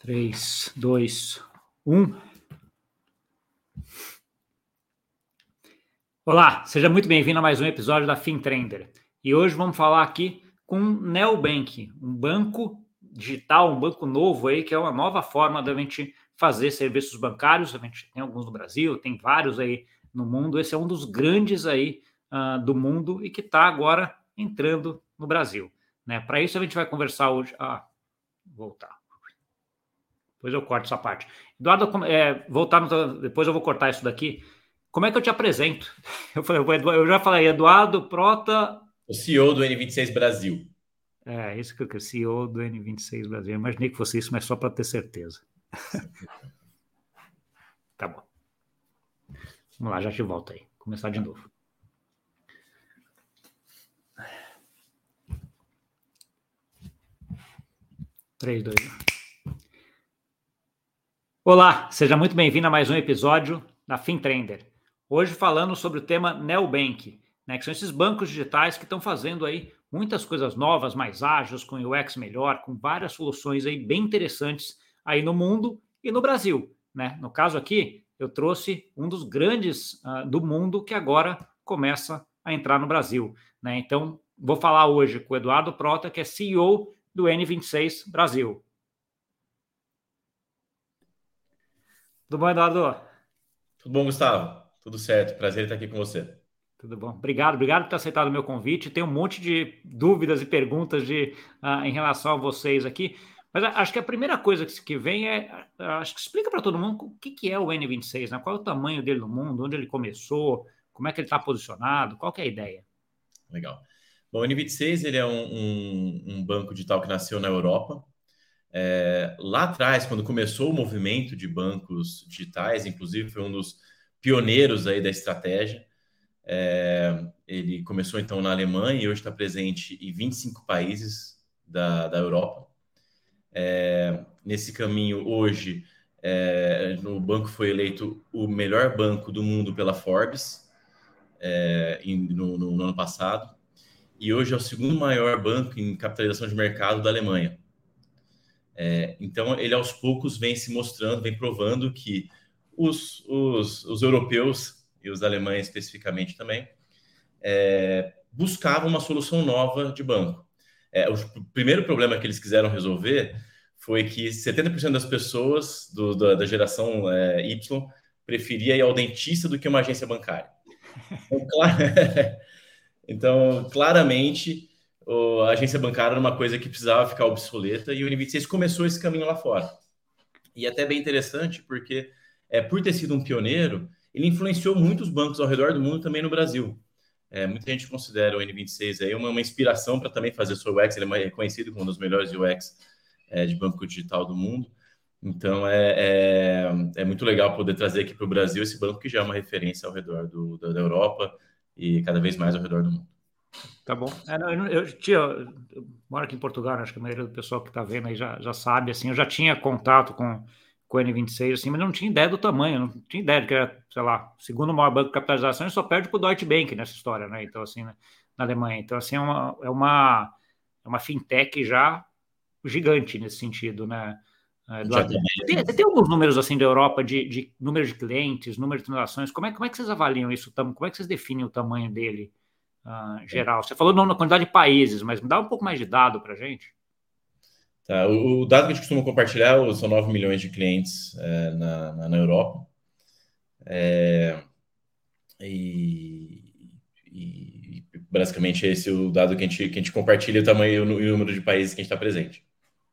3, 2, 1. Olá, seja muito bem-vindo a mais um episódio da FinTrender. E hoje vamos falar aqui com o Neobank, um banco digital, um banco novo aí, que é uma nova forma da gente fazer serviços bancários. A gente tem alguns no Brasil, tem vários aí no mundo. Esse é um dos grandes aí uh, do mundo e que está agora entrando no Brasil. Né? Para isso a gente vai conversar hoje. Ah, voltar. Depois eu corto essa parte. Eduardo, é, voltar no, depois eu vou cortar isso daqui. Como é que eu te apresento? Eu, falei, eu já falei, Eduardo Prota. O CEO do N26 Brasil. É, isso que eu quero, CEO do N26 Brasil. Eu imaginei que fosse isso, mas só para ter certeza. tá bom. Vamos lá, já te volto aí. Começar de novo. Três, dois, um. Olá, seja muito bem-vindo a mais um episódio da FinTrender. Hoje falando sobre o tema Neobank, né, que são esses bancos digitais que estão fazendo aí muitas coisas novas, mais ágeis, com UX melhor, com várias soluções aí bem interessantes aí no mundo e no Brasil. Né? No caso aqui, eu trouxe um dos grandes uh, do mundo que agora começa a entrar no Brasil. Né? Então, vou falar hoje com o Eduardo Prota, que é CEO do N26 Brasil. Tudo bom, Eduardo? Tudo bom, Gustavo? Tudo certo. Prazer estar aqui com você. Tudo bom. Obrigado, obrigado por ter aceitado o meu convite. Tem um monte de dúvidas e perguntas de, uh, em relação a vocês aqui. Mas acho que a primeira coisa que, vem é, acho que explica para todo mundo o que, que é o N26, né? qual é o tamanho dele no mundo, onde ele começou, como é que ele está posicionado, qual é a ideia? Legal. Bom, o N26 ele é um, um, um banco digital que nasceu na Europa, é, lá atrás, quando começou o movimento de bancos digitais, inclusive foi um dos pioneiros aí da estratégia. É, ele começou então na Alemanha e hoje está presente em 25 países da, da Europa. É, nesse caminho, hoje, é, o banco foi eleito o melhor banco do mundo pela Forbes é, no, no, no ano passado. E hoje é o segundo maior banco em capitalização de mercado da Alemanha. É, então, ele aos poucos vem se mostrando, vem provando que os, os, os europeus e os alemães especificamente também é, buscavam uma solução nova de banco. É, o primeiro problema que eles quiseram resolver foi que 70% das pessoas do, da, geração é, Y preferia ir ao dentista do que uma agência bancária. Então, então claramente, a agência bancária era uma coisa que precisava ficar obsoleta e o N26 começou esse caminho lá fora. E é até bem interessante porque, é, por ter sido um pioneiro, ele influenciou muitos bancos ao redor do mundo, também no Brasil. É, muita gente considera o N26 aí uma, uma inspiração para também fazer seu UX, ele é reconhecido como um dos melhores UX é, de banco digital do mundo. Então é, é, é muito legal poder trazer aqui para o Brasil esse banco que já é uma referência ao redor do, da, da Europa e cada vez mais ao redor do mundo. Tá bom. É, eu, eu, tinha, eu moro aqui em Portugal, acho que a maioria do pessoal que está vendo aí já, já sabe, assim, eu já tinha contato com, com o N26, assim, mas não tinha ideia do tamanho, não tinha ideia de que era, sei lá, segundo maior banco de capitalização e só perde para o Deutsche Bank nessa história, né? Então, assim, né, na Alemanha. Então, assim, é uma, é uma, é uma fintech já gigante nesse sentido, né? É, tem, tem, alguns números assim da Europa de, de número de clientes, número de transações. Como é, como é que vocês avaliam isso? Como é que vocês definem o tamanho dele uh, geral? Você falou na quantidade de países, mas me dá um pouco mais de dado para gente. Tá, o, o, dado que a gente costuma compartilhar são 9 milhões de clientes é, na, na, Europa. É, e, e, basicamente esse é o dado que a gente, que a gente compartilha o tamanho e o número de países que a gente está presente.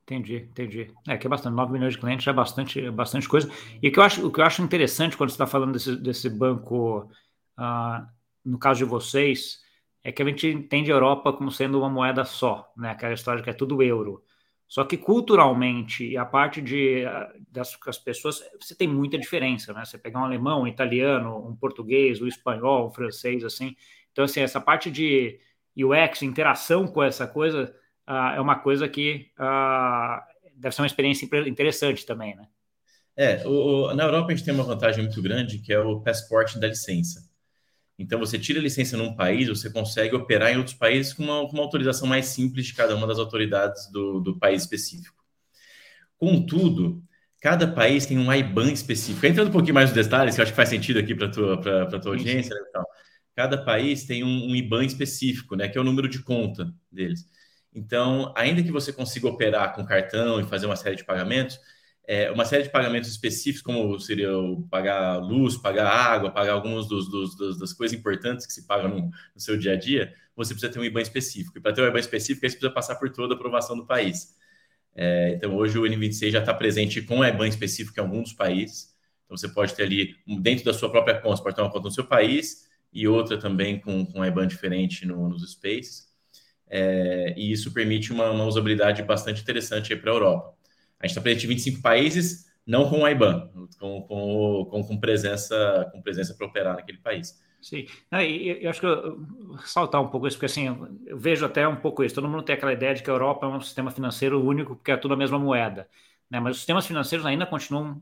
Entendi, entendi. É que é bastante, 9 milhões de clientes já é bastante, bastante coisa. E o que eu acho, o que eu acho interessante quando você está falando desse, desse banco, uh, no caso de vocês, é que a gente entende a Europa como sendo uma moeda só, né? Aquela história que é tudo euro. Só que culturalmente, a parte de das, das pessoas, você tem muita diferença, né? Você pegar um alemão, um italiano, um português, um espanhol, um francês, assim. Então, assim, essa parte de UX, interação com essa coisa uh, é uma coisa que uh, deve ser uma experiência interessante também, né? É, o, o, na Europa a gente tem uma vantagem muito grande que é o passaporte da licença. Então, você tira a licença num país, você consegue operar em outros países com uma, uma autorização mais simples de cada uma das autoridades do, do país específico. Contudo, cada país tem um IBAN específico. Entrando um pouquinho mais nos detalhes, que eu acho que faz sentido aqui para a tua, pra, tua audiência, né, então, cada país tem um, um IBAN específico, né, que é o número de conta deles. Então, ainda que você consiga operar com cartão e fazer uma série de pagamentos, é, uma série de pagamentos específicos, como seria pagar luz, pagar água, pagar algumas dos, dos, dos, das coisas importantes que se pagam no, no, seu dia a dia, você precisa ter um IBAN específico. E para ter um IBAN específico, você precisa passar por toda a aprovação do país. É, então, hoje o N26 já está presente com IBAN específico em alguns países. Então, você pode ter ali, dentro da sua própria conta, você pode ter uma conta no seu país e outra também com, com IBAN diferente no, nos Spaces. É, e isso permite uma, uma usabilidade bastante interessante para a Europa. A gente está presente em 25 países, não com o IBAN, com, com, com, com presença com presença para operar naquele país. Sim, e, eu acho que eu, saltar um pouco isso, porque assim, eu vejo até um pouco isso. Todo mundo tem aquela ideia de que a Europa é um sistema financeiro único, porque é tudo a mesma moeda. Né? Mas os sistemas financeiros ainda continuam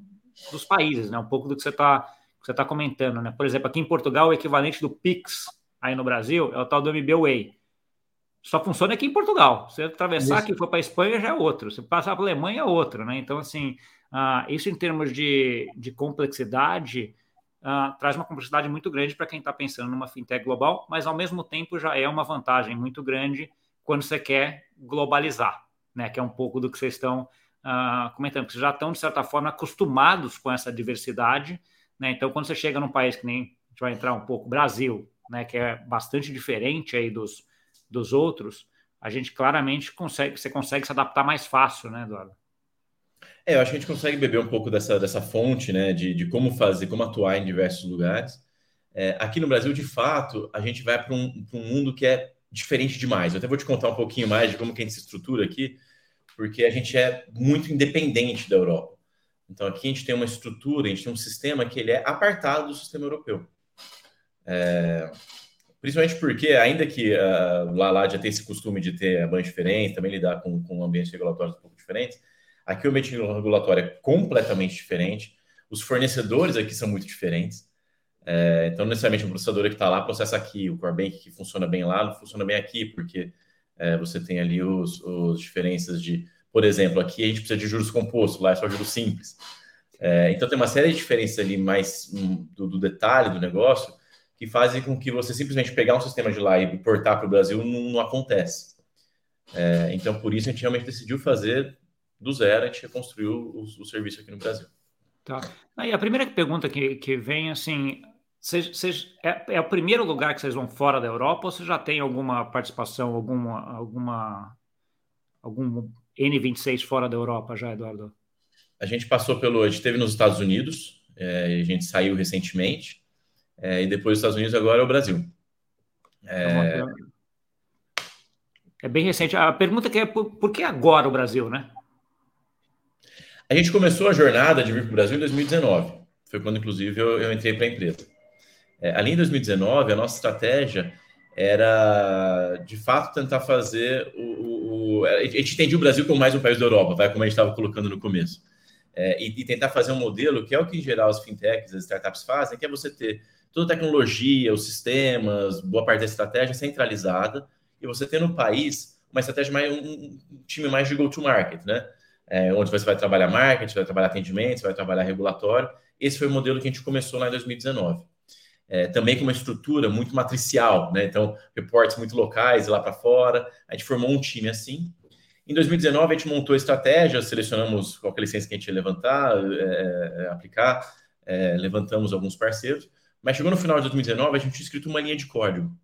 dos países, né? Um pouco do que você está tá comentando, né? Por exemplo, aqui em Portugal, o equivalente do Pix aí no Brasil é o tal do MBWay. Só funciona aqui em Portugal. Você atravessar isso. aqui for para a Espanha já é outro. Se passar para a Alemanha é outro, né? Então, assim, uh, isso em termos de, de complexidade uh, traz uma complexidade muito grande para quem está pensando numa fintech global, mas ao mesmo tempo já é uma vantagem muito grande quando você quer globalizar, né? Que é um pouco do que vocês estão uh, comentando, que vocês já estão, de certa forma, acostumados com essa diversidade, né? Então, quando você chega num país que nem a gente vai entrar um pouco, Brasil, né? Que é bastante diferente aí dos dos outros, a gente claramente consegue, você consegue se adaptar mais fácil, né, Eduardo? É, eu acho que a gente consegue beber um pouco dessa, dessa fonte, né, de, de como fazer, como atuar em diversos lugares. É, aqui no Brasil, de fato, a gente vai para um, um mundo que é diferente demais. Eu até vou te contar um pouquinho mais de como que a gente se estrutura aqui, porque a gente é muito independente da Europa. Então, aqui a gente tem uma estrutura, a gente tem um sistema que ele é apartado do sistema europeu. É, Principalmente porque, ainda que uh, lá, lá já tem esse costume de ter banho diferente, também lidar com, com ambientes regulatórios um pouco diferentes, aqui o ambiente regulatório é completamente diferente, os fornecedores aqui são muito diferentes. É, então, necessariamente, o processador que está lá processa aqui, o Core Bank que funciona bem lá não funciona bem aqui, porque é, você tem ali os, os diferenças de, por exemplo, aqui a gente precisa de juros compostos, lá é só juros simples. É, então, tem uma série de diferenças ali mais um, do, do detalhe do negócio que fazem com que você simplesmente pegar um sistema de lá e importar para o Brasil não, não acontece. É, então, por isso, a gente realmente decidiu fazer do zero, a gente reconstruiu o, o serviço aqui no Brasil. Tá. Aí a primeira pergunta que, que vem, assim, cês, cês, é, é, o primeiro lugar que vocês vão fora da Europa ou você já tem alguma participação, alguma, alguma algum N26 fora da Europa já, Eduardo? A gente passou pelo, a gente esteve nos Estados Unidos, é, a gente saiu recentemente, é, e depois dos Estados Unidos, agora é o Brasil. É... é bem recente. A pergunta que é por, por que agora o Brasil, né? A gente começou a jornada de vir para o Brasil em 2019. Foi quando, inclusive, eu, eu entrei para a empresa. É, ali em 2019, a nossa estratégia era, de fato, tentar fazer o, o, o, A gente entendia o Brasil como mais um país da Europa, vai, como a gente estava colocando no começo. É, e, e, tentar fazer um modelo que é o que, em geral, as fintechs, as startups fazem, que é você ter toda a tecnologia, os sistemas, boa parte da estratégia centralizada, e você ter no país uma estratégia mais, um, um time mais de go-to-market, né? É, onde você vai trabalhar marketing, vai trabalhar atendimento, vai trabalhar regulatório. Esse foi o modelo que a gente começou lá em 2019. É, também com uma estrutura muito matricial, né? Então, reportes muito locais lá para fora. A gente formou um time assim. Em 2019, a gente montou a estratégia, selecionamos qual é a licença que a gente ia levantar, é, é aplicar, é, levantamos alguns parceiros. Mas chegou no final de 2019, a gente tinha escrito uma linha de código.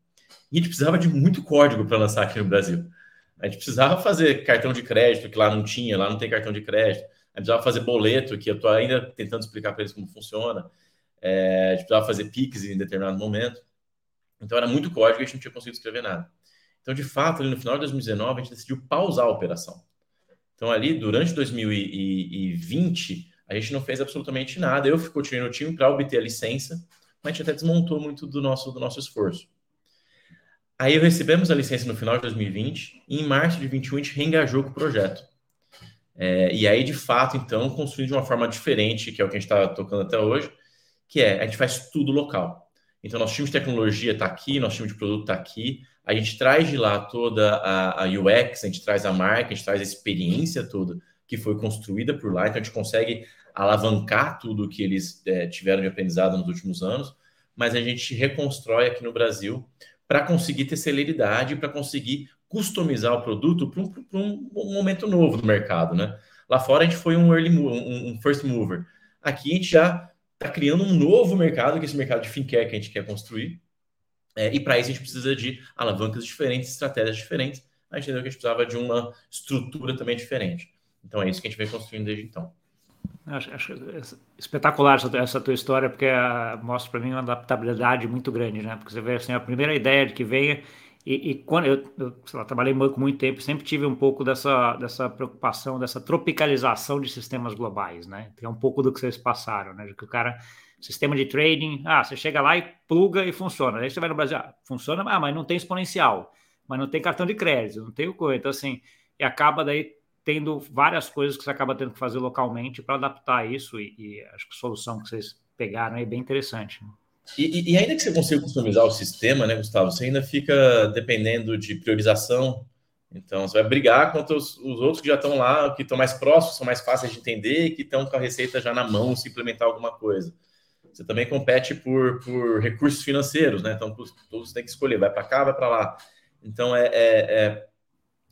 E a gente precisava de muito código para lançar aqui no Brasil. A gente precisava fazer cartão de crédito, que lá não tinha, lá não tem cartão de crédito. A gente precisava fazer boleto, que eu estou ainda tentando explicar para eles como funciona. É, a gente precisava fazer PIX em determinado momento. Então era muito código e a gente não tinha conseguido escrever nada. Então, de fato, no final de 2019, a gente decidiu pausar a operação. Então, ali, durante 2020, a gente não fez absolutamente nada. Eu continuei no time para obter a licença a gente até desmontou muito do nosso, do nosso esforço. Aí recebemos a licença no final de 2020 e em março de 2021 a gente reengajou com o projeto. É, e aí, de fato, então, construir de uma forma diferente, que é o que a gente está tocando até hoje, que é a gente faz tudo local. Então, nosso time de tecnologia está aqui, nosso time de produto está aqui, a gente traz de lá toda a, a, UX, a gente traz a marca, a gente traz a experiência toda que foi construída por lá, então a gente consegue alavancar tudo que eles é, tiveram de aprendizado nos últimos anos, mas a gente reconstrói aqui no Brasil para conseguir ter celeridade, para conseguir customizar o produto para um, um, momento novo no mercado, né? Lá fora a gente foi um early um, um first mover. Aqui a gente já está criando um novo mercado, que é esse mercado de fintech que a gente quer construir. É, e para isso a gente precisa de alavancas diferentes, estratégias diferentes. A gente entendeu que a gente precisava de uma estrutura também diferente. Então é isso que a gente vem construindo desde então. Acho, acho espetacular essa, essa, tua história, porque a, mostra para mim uma adaptabilidade muito grande, né? Porque você vê assim, a primeira ideia de que venha e, e, quando eu, eu lá, trabalhei muito, muito tempo, sempre tive um pouco dessa, dessa preocupação, dessa tropicalização de sistemas globais, né? Que é um pouco do que vocês passaram, né? Que o cara, sistema de trading, ah, você chega lá e pluga e funciona. Aí você vai no Brasil, ah, funciona, ah, mas não tem exponencial, mas não tem cartão de crédito, não tem o coisa. Então, assim, e acaba daí tendo várias coisas que você acaba tendo que fazer localmente para adaptar isso, e, e, acho que a solução que vocês pegaram é bem interessante. Né? E, e, ainda que você consiga customizar o sistema, né, Gustavo, você ainda fica dependendo de priorização. Então, você vai brigar contra os, os outros que já estão lá, que estão mais próximos, são mais fáceis de entender, que estão com a receita já na mão, se implementar alguma coisa. Você também compete por, por recursos financeiros, né? Então, você tem que escolher, vai para cá, vai para lá. Então, é, é, é,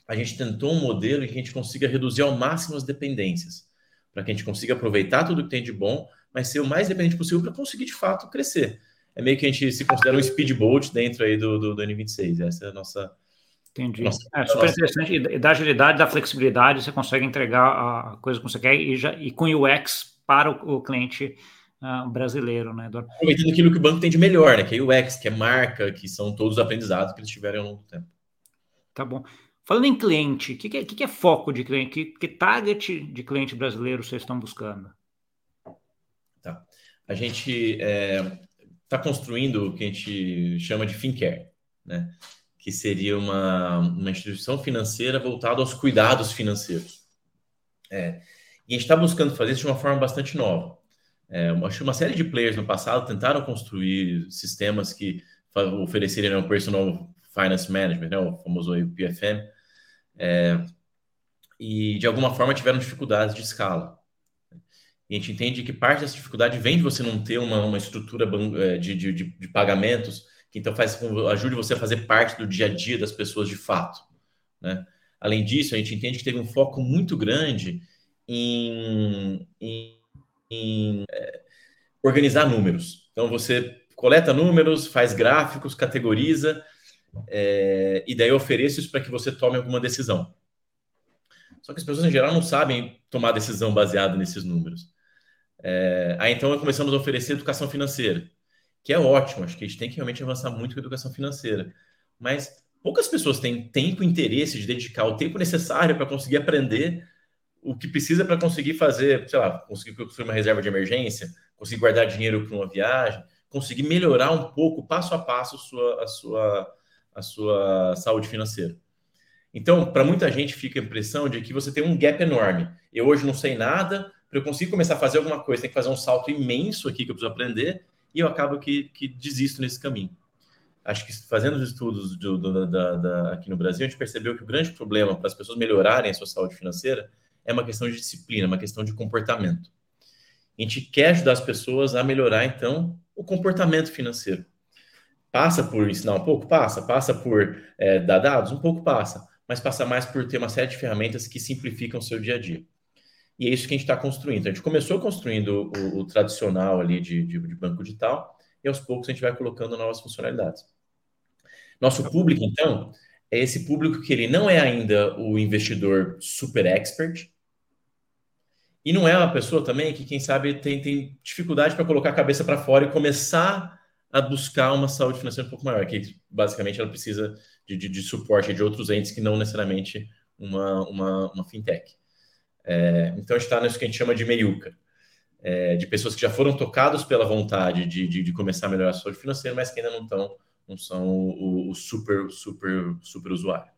a gente tentou um modelo em que a gente consiga reduzir ao máximo as dependências, para que a gente consiga aproveitar tudo que tem de bom, mas ser o mais dependente possível para conseguir de fato crescer. É meio que a gente se considera um speedboat dentro aí do, do, do N26. Essa é a nossa. Entendi. Nossa, é super nossa... interessante. E da agilidade, da flexibilidade, você consegue entregar a coisa que você quer e, já, e com UX para o, o cliente uh, brasileiro, né? Aproveitando aquilo que o banco tem de melhor, né? Que é UX, que é marca, que são todos os aprendizados que eles tiveram ao longo do tempo. Tá bom. Falando em cliente, o que, que, é, que, é foco de cliente? Que, que target de cliente brasileiro vocês estão buscando? Tá. A gente está é, tá construindo o que a gente chama de FinCare, né? que seria uma, uma instituição financeira voltada aos cuidados financeiros. É, e a gente está buscando fazer isso de uma forma bastante nova. É, que uma série de players no passado tentaram construir sistemas que ofereceriam o Personal Finance Management, né, o famoso PFM, é, e de alguma forma tiveram dificuldades de escala. E a gente entende que parte dessa dificuldade vem de você não ter uma, uma estrutura é, de, de, de, pagamentos que então faz, ajude você a fazer parte do dia a dia das pessoas de fato. Né? Além disso, a gente entende que teve um foco muito grande em, em, em é, organizar números. Então, você coleta números, faz gráficos, categoriza, é, e daí ofereço isso para que você tome alguma decisão. Só que as pessoas, em geral, não sabem tomar decisão baseada nesses números. É, aí então começamos a oferecer educação financeira, que é ótimo, acho que a gente tem que realmente avançar muito com a educação financeira. Mas poucas pessoas têm tempo e interesse de dedicar o tempo necessário para conseguir aprender o que precisa para conseguir fazer, sei lá, conseguir construir uma reserva de emergência, conseguir guardar dinheiro para uma viagem, conseguir melhorar um pouco, passo a passo, sua, a sua, a sua saúde financeira. Então, para muita gente fica a impressão de que você tem um gap enorme. Eu hoje não sei nada, para eu conseguir começar a fazer alguma coisa, tem que fazer um salto imenso aqui que eu preciso aprender, e eu acabo que, que desisto nesse caminho. Acho que fazendo os estudos do, do, da, da, aqui no Brasil, a gente percebeu que o grande problema para as pessoas melhorarem a sua saúde financeira é uma questão de disciplina, uma questão de comportamento. A gente quer ajudar as pessoas a melhorar, então, o comportamento financeiro. Passa por ensinar um pouco? Passa. Passa por é, dar dados? Um pouco passa. Mas passa mais por ter uma série de ferramentas que simplificam o seu dia a dia. E é isso que a gente está construindo. A gente começou construindo o, o tradicional ali de, de, de, banco digital e aos poucos a gente vai colocando novas funcionalidades. Nosso público, então, é esse público que ele não é ainda o investidor super expert e não é uma pessoa também que, quem sabe, tem, tem dificuldade para colocar a cabeça para fora e começar a buscar uma saúde financeira um pouco maior, que basicamente ela precisa de, de, de suporte de outros entes que não necessariamente uma, uma, uma fintech. É, então, a gente está nisso que a gente chama de meiuca, é, de pessoas que já foram tocadas pela vontade de, de, de, começar a melhorar a saúde financeira, mas que ainda não estão, não são o, o, super, super, super usuário.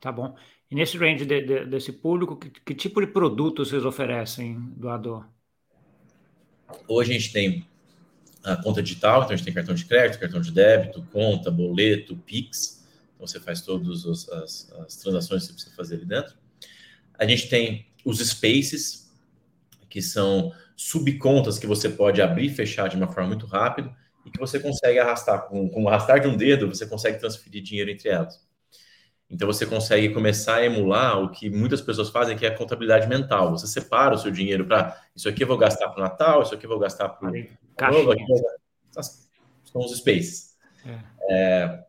Tá bom. E nesse range de, de, desse público, que, que, tipo de produto vocês oferecem, doador? Hoje a gente tem a conta digital, então a gente tem cartão de crédito, cartão de débito, conta, boleto, Pix. Então você faz todas as, as transações que você precisa fazer ali dentro. A gente tem os spaces, que são subcontas que você pode abrir e fechar de uma forma muito rápida e que você consegue arrastar com, com o arrastar de um dedo, você consegue transferir dinheiro entre elas. Então você consegue começar a emular o que muitas pessoas fazem, que é a contabilidade mental. Você separa o seu dinheiro para isso aqui eu vou gastar para o Natal, isso aqui eu vou gastar para o são os spaces. É. É,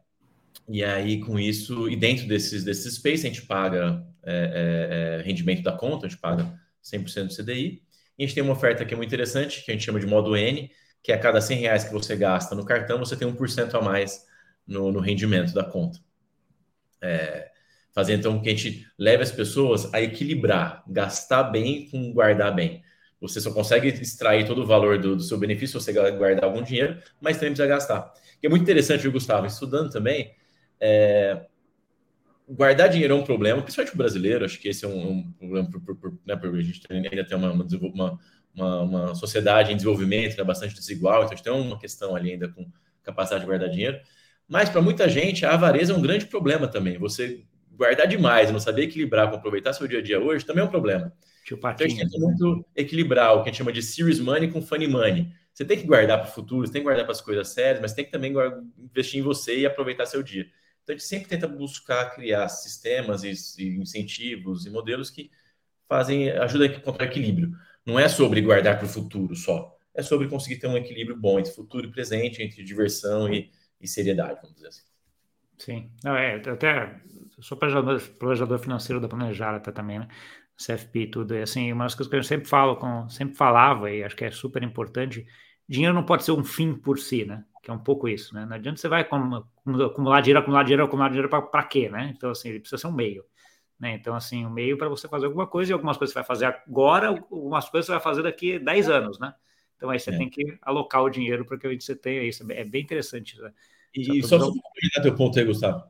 e aí, com isso, e dentro desses, desses spaces, a gente paga é, é, é rendimento da conta, a gente paga 100% do CDI. E a gente tem uma oferta que é muito interessante, que a gente chama de modo N, que é a cada 100 reais que você gasta no cartão, você tem 1% a mais no, no rendimento da conta. É, fazer então que a gente leve as pessoas a equilibrar, gastar bem com guardar bem. Você só consegue extrair todo o valor do, do seu benefício se você guardar algum dinheiro, mas também precisa gastar. Que é muito interessante, viu, Gustavo? Estudando também, é, guardar dinheiro é um problema, principalmente o brasileiro. Acho que esse é um, um problema, por, por, por, né, porque a gente ainda tem uma, uma, uma, uma sociedade em desenvolvimento né, bastante desigual, então a gente tem uma questão ali ainda com capacidade de guardar dinheiro. Mas para muita gente, a avareza é um grande problema também. Você guardar demais não saber equilibrar com aproveitar seu dia a dia hoje também é um problema. Tio então, a gente tenta muito equilibrar o que a gente chama de serious money com funny money. Você tem que guardar para o futuro, você tem que guardar para as coisas sérias, mas tem que também investir em você e aproveitar seu dia. Então a gente sempre tenta buscar criar sistemas e, e incentivos e modelos que fazem ajudam a encontrar equilíbrio. Não é sobre guardar para o futuro só, é sobre conseguir ter um equilíbrio bom entre futuro e presente, entre diversão e, e seriedade, vamos dizer assim. Sim, não, é, até sou planejador, planejador financeiro da Planejar até também, né? CFP e tudo. E assim, uma das coisas que eu sempre falo, com, sempre falava, e acho que é super importante, dinheiro não pode ser um fim por si, né? Que é um pouco isso, né? Não adianta você vai acumular dinheiro, acumular dinheiro, acumular dinheiro para quê, né? Então, assim, ele precisa ser um meio. Né? Então, assim, um meio para você fazer alguma coisa, e algumas coisas você vai fazer agora, algumas coisas você vai fazer daqui a 10 anos, né? Então aí você é. tem que alocar o dinheiro para que você tenha isso. É bem interessante. Né? E só para complementar teu ponto aí, Gustavo.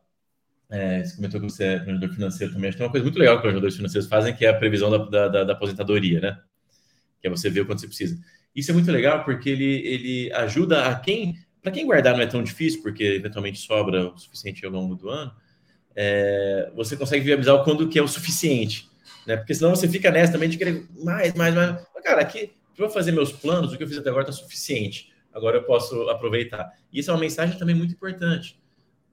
É, você comentou que você é planejador financeiro também. Acho que tem uma coisa muito legal que os planejadores financeiros fazem, que é a previsão da, da, da, aposentadoria, né? Que é você ver o quanto você precisa. Isso é muito legal porque ele, ele ajuda a quem. Para quem guardar não é tão difícil, porque eventualmente sobra o suficiente ao longo do ano, é, você consegue viabilizar o quando que é o suficiente. Né? Porque senão você fica nessa também de querer mais, mais, mais. Mas, cara, aqui, para fazer meus planos, o que eu fiz até agora está suficiente. Agora eu posso aproveitar. E isso é uma mensagem também muito importante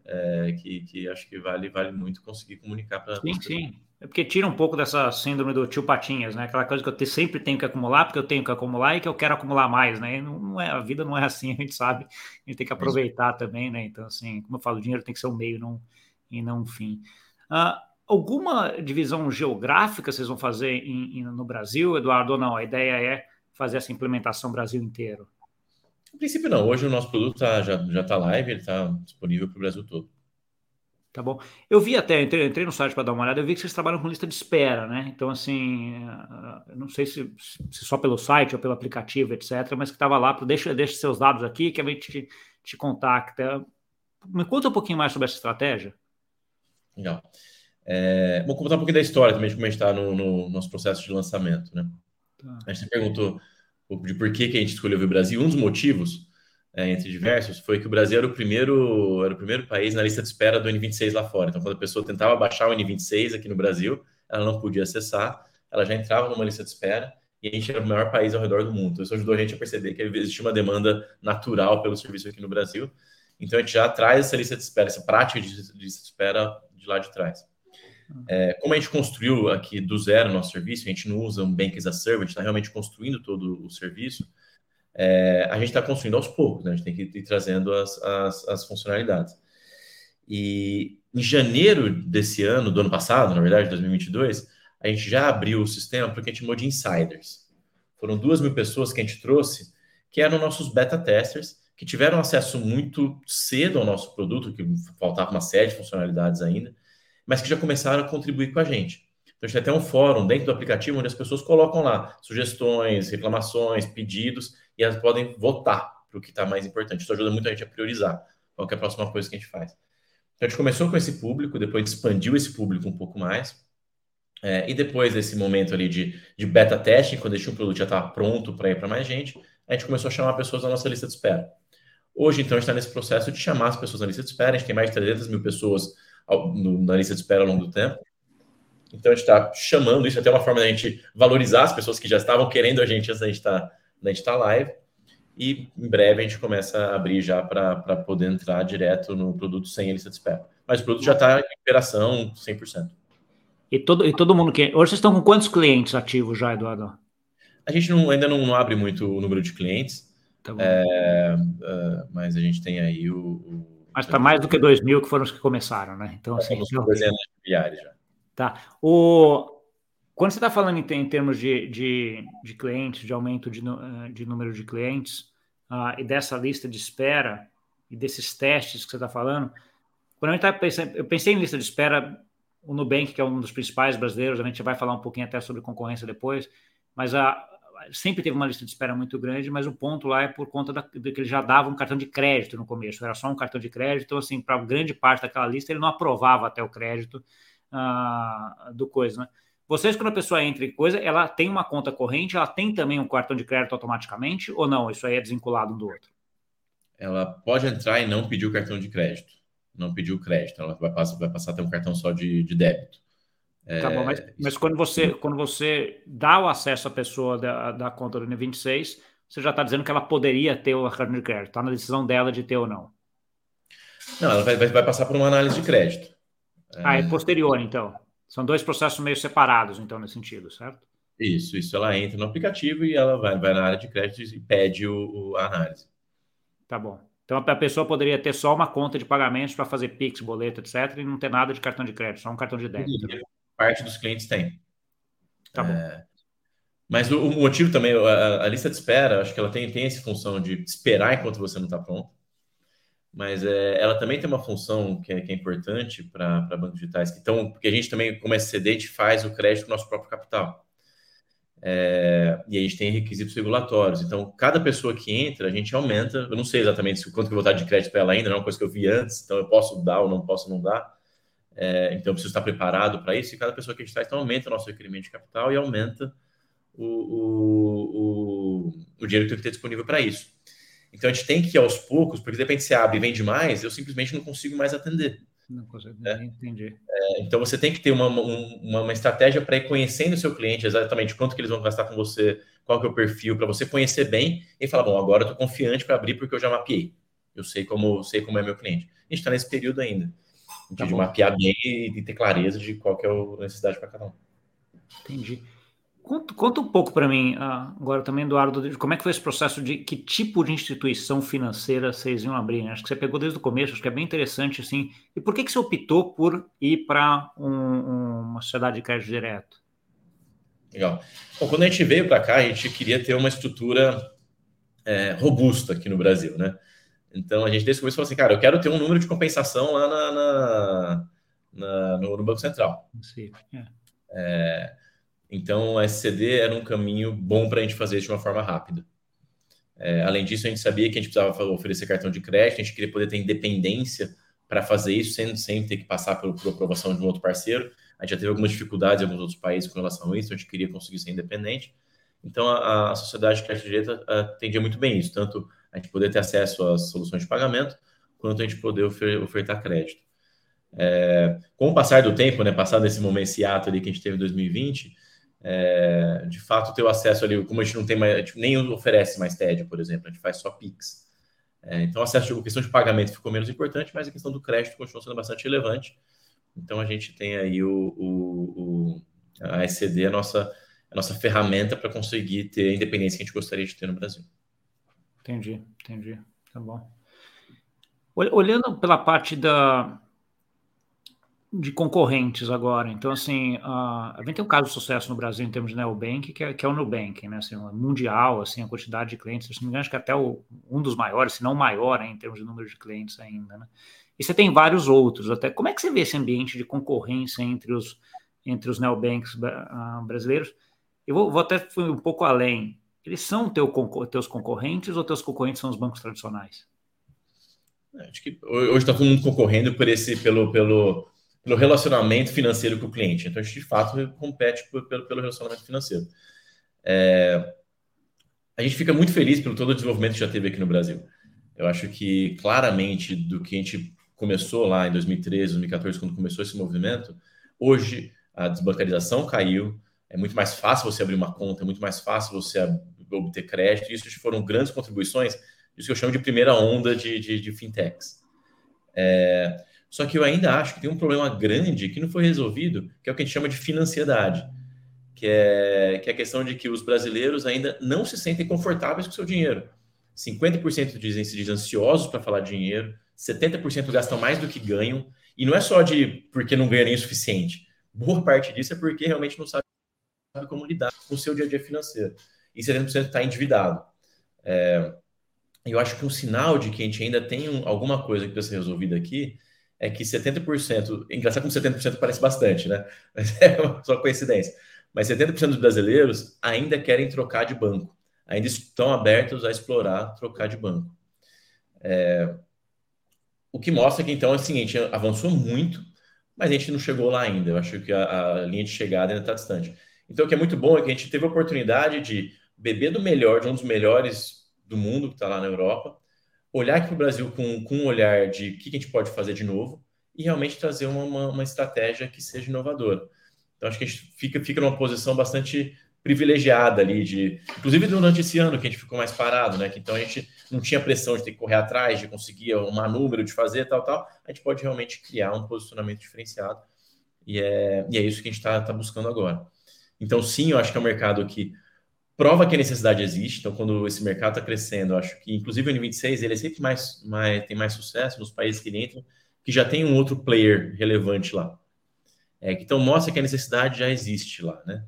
é, que, que acho que vale, vale muito conseguir comunicar para Sim, sim. É porque tira um pouco dessa síndrome do tio Patinhas, né? Aquela coisa que eu te, sempre tenho que acumular, porque eu tenho que acumular e que eu quero acumular mais, né? Não, não, é, a vida não é assim, a gente sabe. A gente tem que aproveitar também, né? Então, assim, como eu falo, o dinheiro tem que ser um meio não, e não um fim. Uh, alguma divisão geográfica vocês vão fazer em, em, no Brasil, Eduardo, ou não? A ideia é fazer essa implementação Brasil inteiro? No princípio, não. Hoje o nosso produto tá, já está live, ele está disponível para o Brasil todo. Tá bom. Eu vi até, entrei, entrei no site para dar uma olhada, eu vi que vocês trabalham com lista de espera, né? Então, assim, não sei se, se só pelo site ou pelo aplicativo, etc., mas que estava lá, deixa, deixa seus dados aqui que a gente te, te contacta. Me conta um pouquinho mais sobre essa estratégia. Legal. É, vou contar um pouquinho da história também, de como a gente está no, no, nosso processo de lançamento, né? Tá. A gente perguntou de por que, que a gente escolheu o Brasil. Um dos motivos, é, entre diversos, foi que o Brasil era o primeiro era o primeiro país na lista de espera do N26 lá fora. Então, quando a pessoa tentava baixar o N26 aqui no Brasil, ela não podia acessar, ela já entrava numa lista de espera e a gente era o maior país ao redor do mundo. Então, isso ajudou a gente a perceber que existia uma demanda natural pelo serviço aqui no Brasil. Então, a gente já traz essa lista de espera, essa prática de lista de espera de lá de trás. É, como a gente construiu aqui do zero nosso serviço, a gente não usa um Bank as a Service, a gente está realmente construindo todo o serviço, é, a gente está construindo aos poucos, né? a gente tem que ir trazendo as, as, as, funcionalidades. E em janeiro desse ano, do ano passado, na verdade, 2022, a gente já abriu o sistema para o que a gente chamou de insiders. Foram duas mil pessoas que a gente trouxe, que eram nossos beta testers, que tiveram acesso muito cedo ao nosso produto, que faltava uma série de funcionalidades ainda, mas que já começaram a contribuir com a gente. Então, a gente tem até um fórum dentro do aplicativo onde as pessoas colocam lá sugestões, reclamações, pedidos, e elas podem votar para o que está mais importante. Isso ajuda muito a gente a priorizar qual é a próxima coisa que a gente faz. Então, a gente começou com esse público, depois expandiu esse público um pouco mais, é, e depois desse momento ali de, de beta testing, quando esse produto já estava pronto para ir para mais gente, a gente começou a chamar pessoas da nossa lista de espera. Hoje, então, a gente está nesse processo de chamar as pessoas da lista de espera, a gente tem mais de 300 mil pessoas na lista de espera ao longo do tempo. Então a gente está chamando isso, até uma forma da gente valorizar as pessoas que já estavam querendo a gente antes da gente estar tá, tá live. E em breve a gente começa a abrir já para poder entrar direto no produto sem a lista de espera. Mas o produto já está em operação 100%. E todo, e todo mundo que. Hoje vocês estão com quantos clientes ativos já, Eduardo? A gente não, ainda não, não, abre muito o número de clientes, tá é, uh, mas a gente tem aí o. o mas está mais do que 2 mil que foram os que começaram, né? Então, assim. Então, dezenas de milhares já. Tá. O, quando você está falando em, termos de, de, de, clientes, de aumento de, de número de clientes, uh, e dessa lista de espera, e desses testes que você está falando, quando eu, tá pensando, eu pensei em lista de espera, o Nubank, que é um dos principais brasileiros, a gente vai falar um pouquinho até sobre concorrência depois, mas a, sempre teve uma lista de espera muito grande, mas o ponto lá é por conta da, de que ele já dava um cartão de crédito no começo, era só um cartão de crédito, então, assim, para grande parte daquela lista, ele não aprovava até o crédito, uh, do coisa, né? Vocês, quando a pessoa entra em coisa, ela tem uma conta corrente, ela tem também um cartão de crédito automaticamente ou não? Isso aí é desvinculado um do outro? Ela pode entrar e não pedir o cartão de crédito. Não pedir o crédito, ela vai passar, vai passar a ter um cartão só de, de débito. Tá bom, mas, mas, quando, você, quando você dá o acesso à pessoa da, da conta do N26, você já está dizendo que ela poderia ter o de crédito, está na decisão dela de ter ou não. Não, ela vai, vai passar por uma análise de crédito. Ah, é posterior, então. São dois processos meio separados, então, nesse sentido, certo? Isso, isso. Ela entra no aplicativo e ela vai, vai na área de crédito e pede o, o, a análise. Tá bom. Então, a pessoa poderia ter só uma conta de pagamentos para fazer Pix, boleto, etc., e não ter nada de cartão de crédito, só um cartão de débito. Parte dos clientes tem. Tá bom. É... Mas o, o, motivo também, a, a, lista de espera, acho que ela tem, tem essa função de esperar enquanto você não está pronto mas é, ela também tem uma função que é, que é importante para bancos digitais, que estão, porque a gente também, como SCD, a gente faz o crédito com o nosso próprio capital. É, e a gente tem requisitos regulatórios. Então, cada pessoa que entra, a gente aumenta. Eu não sei exatamente quanto que eu vou dar de crédito para ela ainda, não é uma coisa que eu vi antes, então eu posso dar ou não posso não dar. É, então, eu preciso estar preparado para isso. E cada pessoa que a gente traz, então, aumenta o nosso requerimento de capital e aumenta o, o, o, o dinheiro que tem que ter disponível para isso. Então a gente tem que ir aos poucos, porque de repente você abre e vende mais, eu simplesmente não consigo mais atender. Não consigo é. entender. É, então você tem que ter uma, uma, uma estratégia para ir conhecendo o seu cliente, exatamente quanto que eles vão gastar com você, qual que é o perfil, para você conhecer bem e falar, bom, agora eu estou confiante para abrir porque eu já mapeei. Eu sei como, sei como é meu cliente. A gente está nesse período ainda. Tá de mapear bem e ter clareza de qual que é a necessidade para cada um. Entendi. Conta, conta um pouco para mim, uh, agora também, Eduardo, como é que foi esse processo de que tipo de instituição financeira vocês iam abrir? Né? Acho que você pegou desde o começo, acho que é bem interessante, assim. E por que, que você optou por ir para um, um, uma sociedade de crédito direto? Legal. Bom, quando a gente veio para cá, a gente queria ter uma estrutura é, robusta aqui no Brasil, né? Então a gente desde o começo falou assim, cara, eu quero ter um número de compensação lá na, na, na no, no, Banco Central. Sim. É. É, então, o SCD era um caminho bom para a gente fazer isso de uma forma rápida. É, além disso, a gente sabia que a gente precisava oferecer cartão de crédito, a gente queria poder ter independência para fazer isso sem, sem ter que passar por, por aprovação de um outro parceiro. A gente já teve algumas dificuldades em alguns outros países com relação a isso, a gente queria conseguir ser independente. Então, a, a sociedade de crédito direito atendia muito bem isso, tanto a gente poder ter acesso às soluções de pagamento, quanto a gente poder ofer, ofertar crédito. É, com o passar do tempo, né, passado esse momento, esse ato ali que a gente teve em 2020, é, de fato ter o acesso ali, como a gente não tem mais, nem oferece mais TED, por exemplo, a gente faz só Pix. É, então, acesso, a questão de pagamento ficou menos importante, mas a questão do crédito continua sendo bastante relevante. Então, a gente tem aí o, o, o a SCD, a nossa, a nossa ferramenta para conseguir ter a independência que a gente gostaria de ter no Brasil. Entendi, entendi. Tá bom. Olhando pela parte da, de concorrentes agora. Então, assim, a, gente tem um caso de sucesso no Brasil em termos de neobank, que é, que é o Nubank, né? Assim, mundial, assim, a quantidade de clientes, se não me engano, acho que até o, um dos maiores, se não o maior, né, em termos de número de clientes ainda, né? E você tem vários outros até. Como é que você vê esse ambiente de concorrência entre os, entre os neobanks uh, brasileiros? Eu vou, vou até um pouco além. Eles são teu, teus concorrentes ou teus concorrentes são os bancos tradicionais? Acho que hoje está todo mundo concorrendo por esse, pelo, pelo, pelo relacionamento financeiro com o cliente. Então, a gente, de fato, compete pelo, pelo relacionamento financeiro. É, a gente fica muito feliz pelo todo o desenvolvimento que já teve aqui no Brasil. Eu acho que, claramente, do que a gente começou lá em 2013, 2014, quando começou esse movimento, hoje a desbancarização caiu, é muito mais fácil você abrir uma conta, é muito mais fácil você obter crédito. Isso foram grandes contribuições, isso que eu chamo de primeira onda de, de, de fintechs. É, só que eu ainda acho que tem um problema grande que não foi resolvido, que é o que a gente chama de financiedade, que é, que é a questão de que os brasileiros ainda não se sentem confortáveis com o seu dinheiro. 50% dizem se dizem ansiosos para falar de dinheiro, 70% gastam mais do que ganham, e não é só de porque não ganham nem o suficiente. Boa parte disso é porque realmente não sabe como lidar com o seu dia a dia financeiro. E 70% está endividado. É, eu acho que um sinal de que a gente ainda tem um, alguma coisa que precisa ser resolvida aqui é que 70%, engraçado como 70% parece bastante, né? Mas é só coincidência. Mas 70% dos brasileiros ainda querem trocar de banco, ainda estão abertos a explorar trocar de banco. É, o que mostra que então assim, a gente avançou muito, mas a gente não chegou lá ainda. Eu acho que a, a linha de chegada ainda está distante. Então, o que é muito bom é que a gente teve a oportunidade de beber do melhor, de um dos melhores do mundo que está lá na Europa, olhar aqui para o Brasil com, com um olhar de o que a gente pode fazer de novo e realmente trazer uma, uma, uma, estratégia que seja inovadora. Então, acho que a gente fica, fica numa posição bastante privilegiada ali, de, inclusive durante esse ano que a gente ficou mais parado, né? Que então a gente não tinha pressão de ter que correr atrás, de conseguir arrumar número, de fazer tal, tal. A gente pode realmente criar um posicionamento diferenciado e é, e é isso que a gente está tá buscando agora. Então, sim, eu acho que é um mercado que prova que a necessidade existe. Então, quando esse mercado está crescendo, eu acho que, inclusive, o N26 ele é sempre mais, mais, tem mais sucesso nos países que ele entra, que já tem um outro player relevante lá. É, então, mostra que a necessidade já existe lá, né?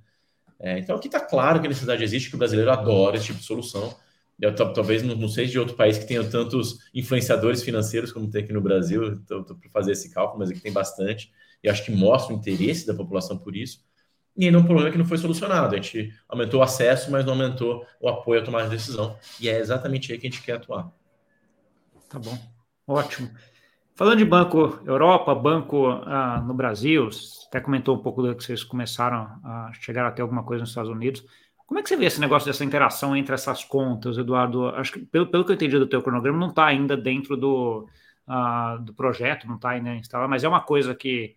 É, então, aqui está claro que a necessidade existe, que o brasileiro adora esse tipo de solução. Eu, talvez não, não sei de outro país que tenha tantos influenciadores financeiros como tem aqui no Brasil, estou para fazer esse cálculo, mas aqui tem bastante. E acho que mostra o interesse da população por isso. E ainda um problema que não foi solucionado. A gente aumentou o acesso, mas não aumentou o apoio à tomada de decisão. E é exatamente aí que a gente quer atuar. Tá bom. Ótimo. Falando de Banco Europa, Banco ah, no Brasil, até comentou um pouco do que vocês começaram a chegar até alguma coisa nos Estados Unidos. Como é que você vê esse negócio dessa interação entre essas contas, Eduardo? Acho que, pelo, pelo que eu entendi do teu cronograma, não está ainda dentro do, uh, do projeto, não está ainda instalado, mas é uma coisa que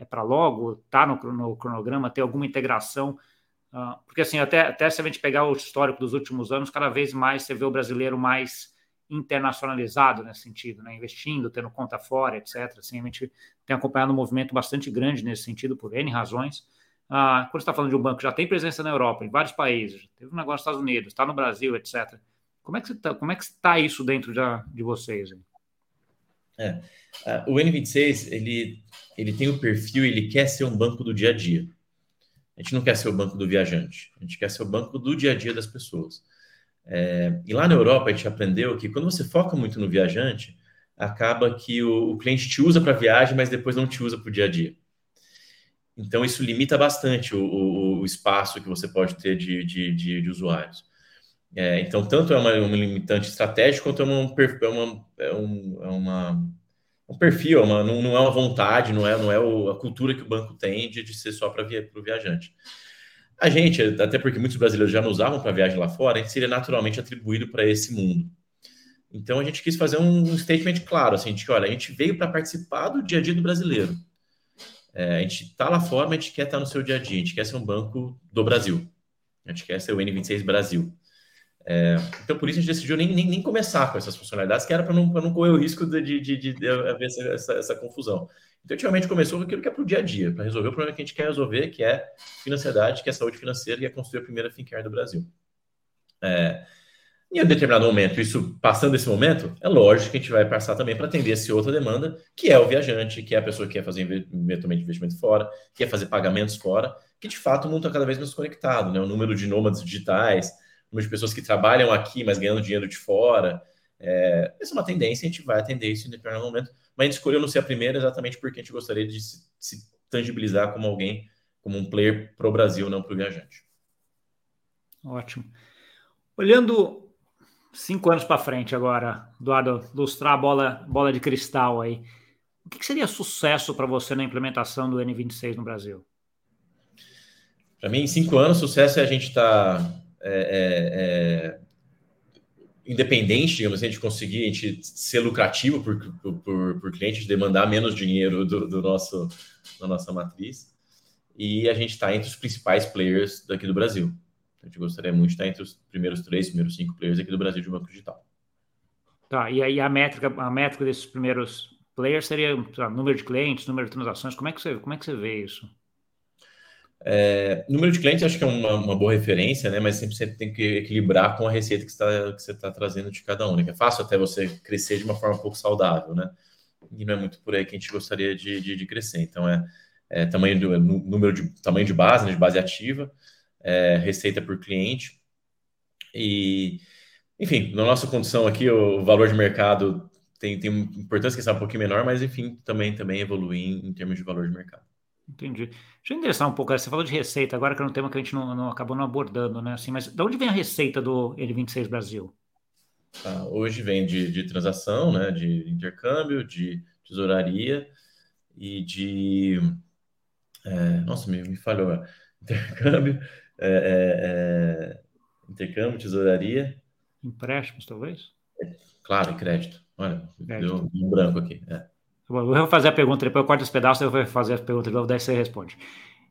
é para logo, tá no, no, cronograma, ter alguma integração, uh, porque assim, até, até se a gente pegar o histórico dos últimos anos, cada vez mais você vê o brasileiro mais internacionalizado nesse sentido, né? investindo, tendo conta fora, etc. Assim, a gente tem acompanhado um movimento bastante grande nesse sentido, por N razões. Uh, quando está falando de um banco que já tem presença na Europa, em vários países, teve um negócio nos Estados Unidos, está no Brasil, etc. Como é que está como é que está isso dentro de, de vocês? Hein? É. Uh, o N26 ele, ele tem o perfil, ele quer ser um banco do dia a dia. A gente não quer ser o banco do viajante, a gente quer ser o banco do dia a dia das pessoas. É, e lá na Europa a gente aprendeu que quando você foca muito no viajante, acaba que o, o cliente te usa para viagem, mas depois não te usa para o dia a dia. Então isso limita bastante o, o, o espaço que você pode ter de, de, de, de usuários. É, então, tanto é uma, uma limitante estratégica, quanto é, uma, é, uma, é, um, é uma, um perfil, é uma, não, não, é uma vontade, não é, não é o, a cultura que o banco tem de, de ser só para o viajante. A gente, até porque muitos brasileiros já não usavam para viagem lá fora, a gente seria naturalmente atribuído para esse mundo. Então a gente quis fazer um statement claro, assim, de que, olha, a gente veio para participar do dia a dia do brasileiro. É, a gente está lá fora, mas a gente quer estar tá no seu dia a dia, a gente quer ser um banco do Brasil. A gente quer ser o N26 Brasil. É, então, por isso a gente decidiu nem, nem, nem, começar com essas funcionalidades, que era para não, não correr o risco de, de, de, de haver essa, essa, essa, confusão. Então, ultimamente começou com aquilo que é para o dia a dia, para resolver o problema que a gente quer resolver, que é financiariedade, que é saúde financeira e é construir a primeira FinCare do Brasil. É, em um determinado momento, isso passando esse momento, é lógico que a gente vai passar também para atender essa outra demanda, que é o viajante, que é a pessoa que quer fazer eventualmente investimento fora, que quer fazer pagamentos fora, que de fato o mundo está cada vez mais conectado, né? O número de nômades digitais, número de pessoas que trabalham aqui, mas ganhando dinheiro de fora. É, essa é uma tendência, a gente vai atender isso em determinado momento, mas a gente escolheu não ser a primeira exatamente porque a gente gostaria de se, se tangibilizar como alguém, como um player para o Brasil, não para o viajante. Ótimo. Olhando cinco anos para frente agora, Eduardo, ilustrar a bola, bola de cristal aí. O que seria sucesso para você na implementação do N26 no Brasil? Para mim, em cinco anos, sucesso é a gente estar tá é, é, é, independente, digamos assim, de conseguir a gente ser lucrativo por, por, por, cliente, demandar menos dinheiro do, do, nosso, da nossa matriz. e a gente está entre os principais players daqui do Brasil. A gente gostaria muito de estar entre os primeiros três, primeiros cinco players aqui do Brasil de banco digital. Tá, e aí a métrica, a métrica desses primeiros players seria lá, número de clientes, número de transações. Como é que você, como é que você vê isso? É, número de clientes acho que é uma, uma, boa referência, né? Mas sempre você tem que equilibrar com a receita que, você está trazendo de cada um. Né? É fácil até você crescer de uma forma um pouco saudável, né? E não é muito por aí que a gente gostaria de, de, de crescer. Então é, é, tamanho do número de tamanho de base, né, de base ativa, é, receita por cliente e enfim, na nossa condição aqui o valor de mercado tem, tem importância que está um pouquinho menor, mas enfim também também evoluir em, em termos de valor de mercado. Entendi. Deixa eu interessar um pouco. Você falou de receita, agora que é um tema que a gente não, não acabou não abordando, né? Assim, mas de onde vem a receita do N26 Brasil? Ah, hoje vem de, de transação, né? De intercâmbio, de tesouraria e de. É, nossa, me, me falhou. Intercâmbio, é, é, é, intercâmbio, tesouraria. Empréstimos, talvez? claro, e crédito. Olha, crédito. deu um branco aqui. É. Vou fazer a pergunta, depois eu corto os pedaços, eu vou fazer a pergunta de novo, daí você responde.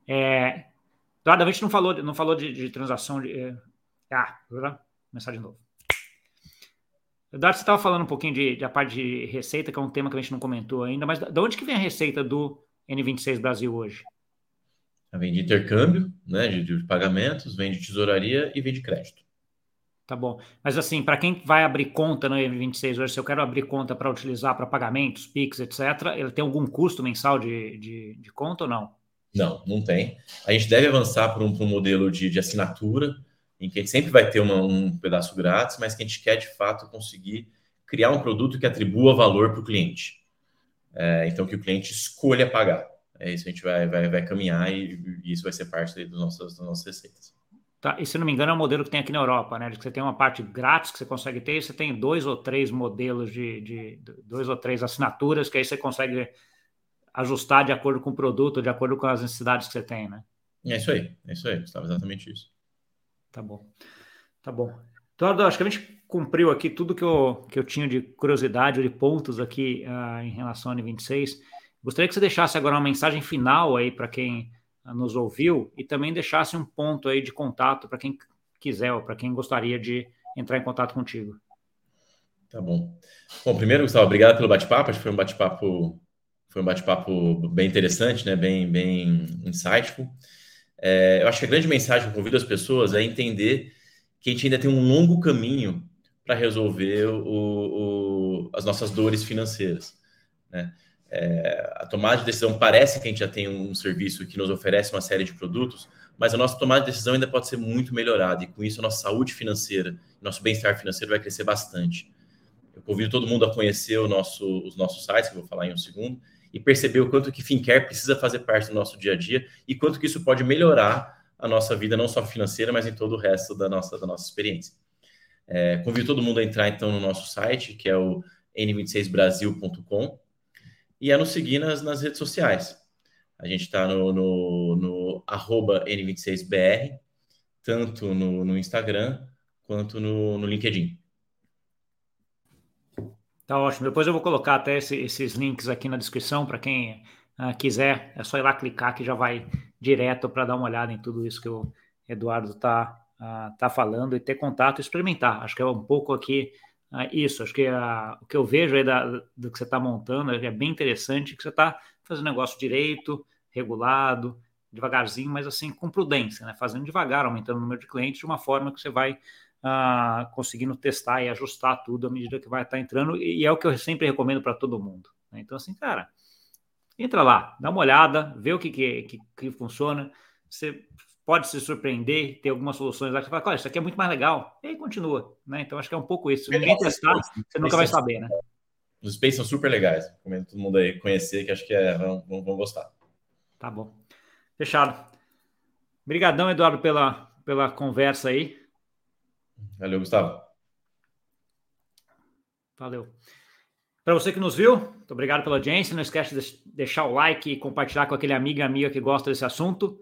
É, Eduardo, a gente não falou, não falou de, de transação de. É, ah, vou começar de novo. Eduardo, você estava falando um pouquinho de, de, a parte de receita, que é um tema que a gente não comentou ainda, mas de onde que vem a receita do N26 Brasil hoje? Vem de intercâmbio, né, de, de pagamentos, vem de tesouraria e vem de crédito. Tá bom. Mas assim, para quem vai abrir conta no M26 hoje, se eu quero abrir conta para utilizar para pagamentos, PIX, etc., ele tem algum custo mensal de, de, de, conta ou não? Não, não tem. A gente deve avançar para um, um, modelo de, de, assinatura, em que a gente sempre vai ter uma, um pedaço grátis, mas que a gente quer de fato conseguir criar um produto que atribua valor para o cliente. É, então, que o cliente escolha pagar. É isso, a gente vai, vai, vai caminhar e, e isso vai ser parte das nossas, das nossas receitas. Tá, e se não me engano, é o modelo que tem aqui na Europa, né? De que você tem uma parte grátis que você consegue ter, e você tem dois ou três modelos de, de, dois ou três assinaturas que aí você consegue ajustar de acordo com o produto, de acordo com as necessidades que você tem, né? É isso aí, é isso aí, estava exatamente isso. Tá bom. Tá bom. Eduardo, acho que a gente cumpriu aqui tudo que eu, que eu tinha de curiosidade, de pontos aqui uh, em relação ao N26. Gostaria que você deixasse agora uma mensagem final aí para quem nos ouviu e também deixasse um ponto aí de contato para quem quiser ou para quem gostaria de entrar em contato contigo. Tá bom. Bom, primeiro, Gustavo, obrigado pelo bate-papo. Acho que foi um bate-papo foi um bate-papo bem interessante, né? Bem, bem insightful. É, eu acho que a grande mensagem que eu convido as pessoas é entender que a gente ainda tem um longo caminho para resolver o, o, as nossas dores financeiras. Né? É, a tomada de decisão parece que a gente já tem um serviço que nos oferece uma série de produtos, mas a nossa tomada de decisão ainda pode ser muito melhorada, e com isso a nossa saúde financeira, nosso bem-estar financeiro vai crescer bastante. Eu convido todo mundo a conhecer nosso, os nossos sites, que eu vou falar em um segundo, e perceber o quanto que Fincare precisa fazer parte do nosso dia a dia e quanto que isso pode melhorar a nossa vida, não só financeira, mas em todo o resto da nossa, da nossa experiência. É, convido todo mundo a entrar então no nosso site, que é o n26brasil.com, e a nos seguir nas, nas redes sociais. A gente está no, no, no N26BR, tanto no, no Instagram quanto no, no LinkedIn. Tá ótimo. Depois eu vou colocar até esse, esses links aqui na descrição para quem uh, quiser. É só ir lá clicar que já vai direto para dar uma olhada em tudo isso que o Eduardo está uh, tá falando e ter contato experimentar. Acho que é um pouco aqui ah, isso, acho que a, o que eu vejo aí da, do que você está montando é bem interessante, que você está fazendo negócio direito, regulado, devagarzinho, mas assim com prudência, né? Fazendo devagar, aumentando o número de clientes de uma forma que você vai ah, conseguindo testar e ajustar tudo à medida que vai estar tá entrando, e é o que eu sempre recomendo para todo mundo. Né? Então, assim, cara, entra lá, dá uma olhada, vê o que, que, que, que funciona. Você pode se surpreender, ter algumas soluções lá que você fala, olha, isso aqui é muito mais legal. E aí continua, né? Então acho que é um pouco isso. Se ninguém testar, você nunca vai saber, né? Os Space são super legais. Recomendo todo mundo aí conhecer, que acho que é, vão, vão gostar. Tá bom. Fechado. Obrigadão, Eduardo, pela, pela conversa aí. Valeu, Gustavo. Valeu. Para você que nos viu, muito obrigado pela audiência. Não esquece de deixar o like e compartilhar com aquele amigo e amiga que gosta desse assunto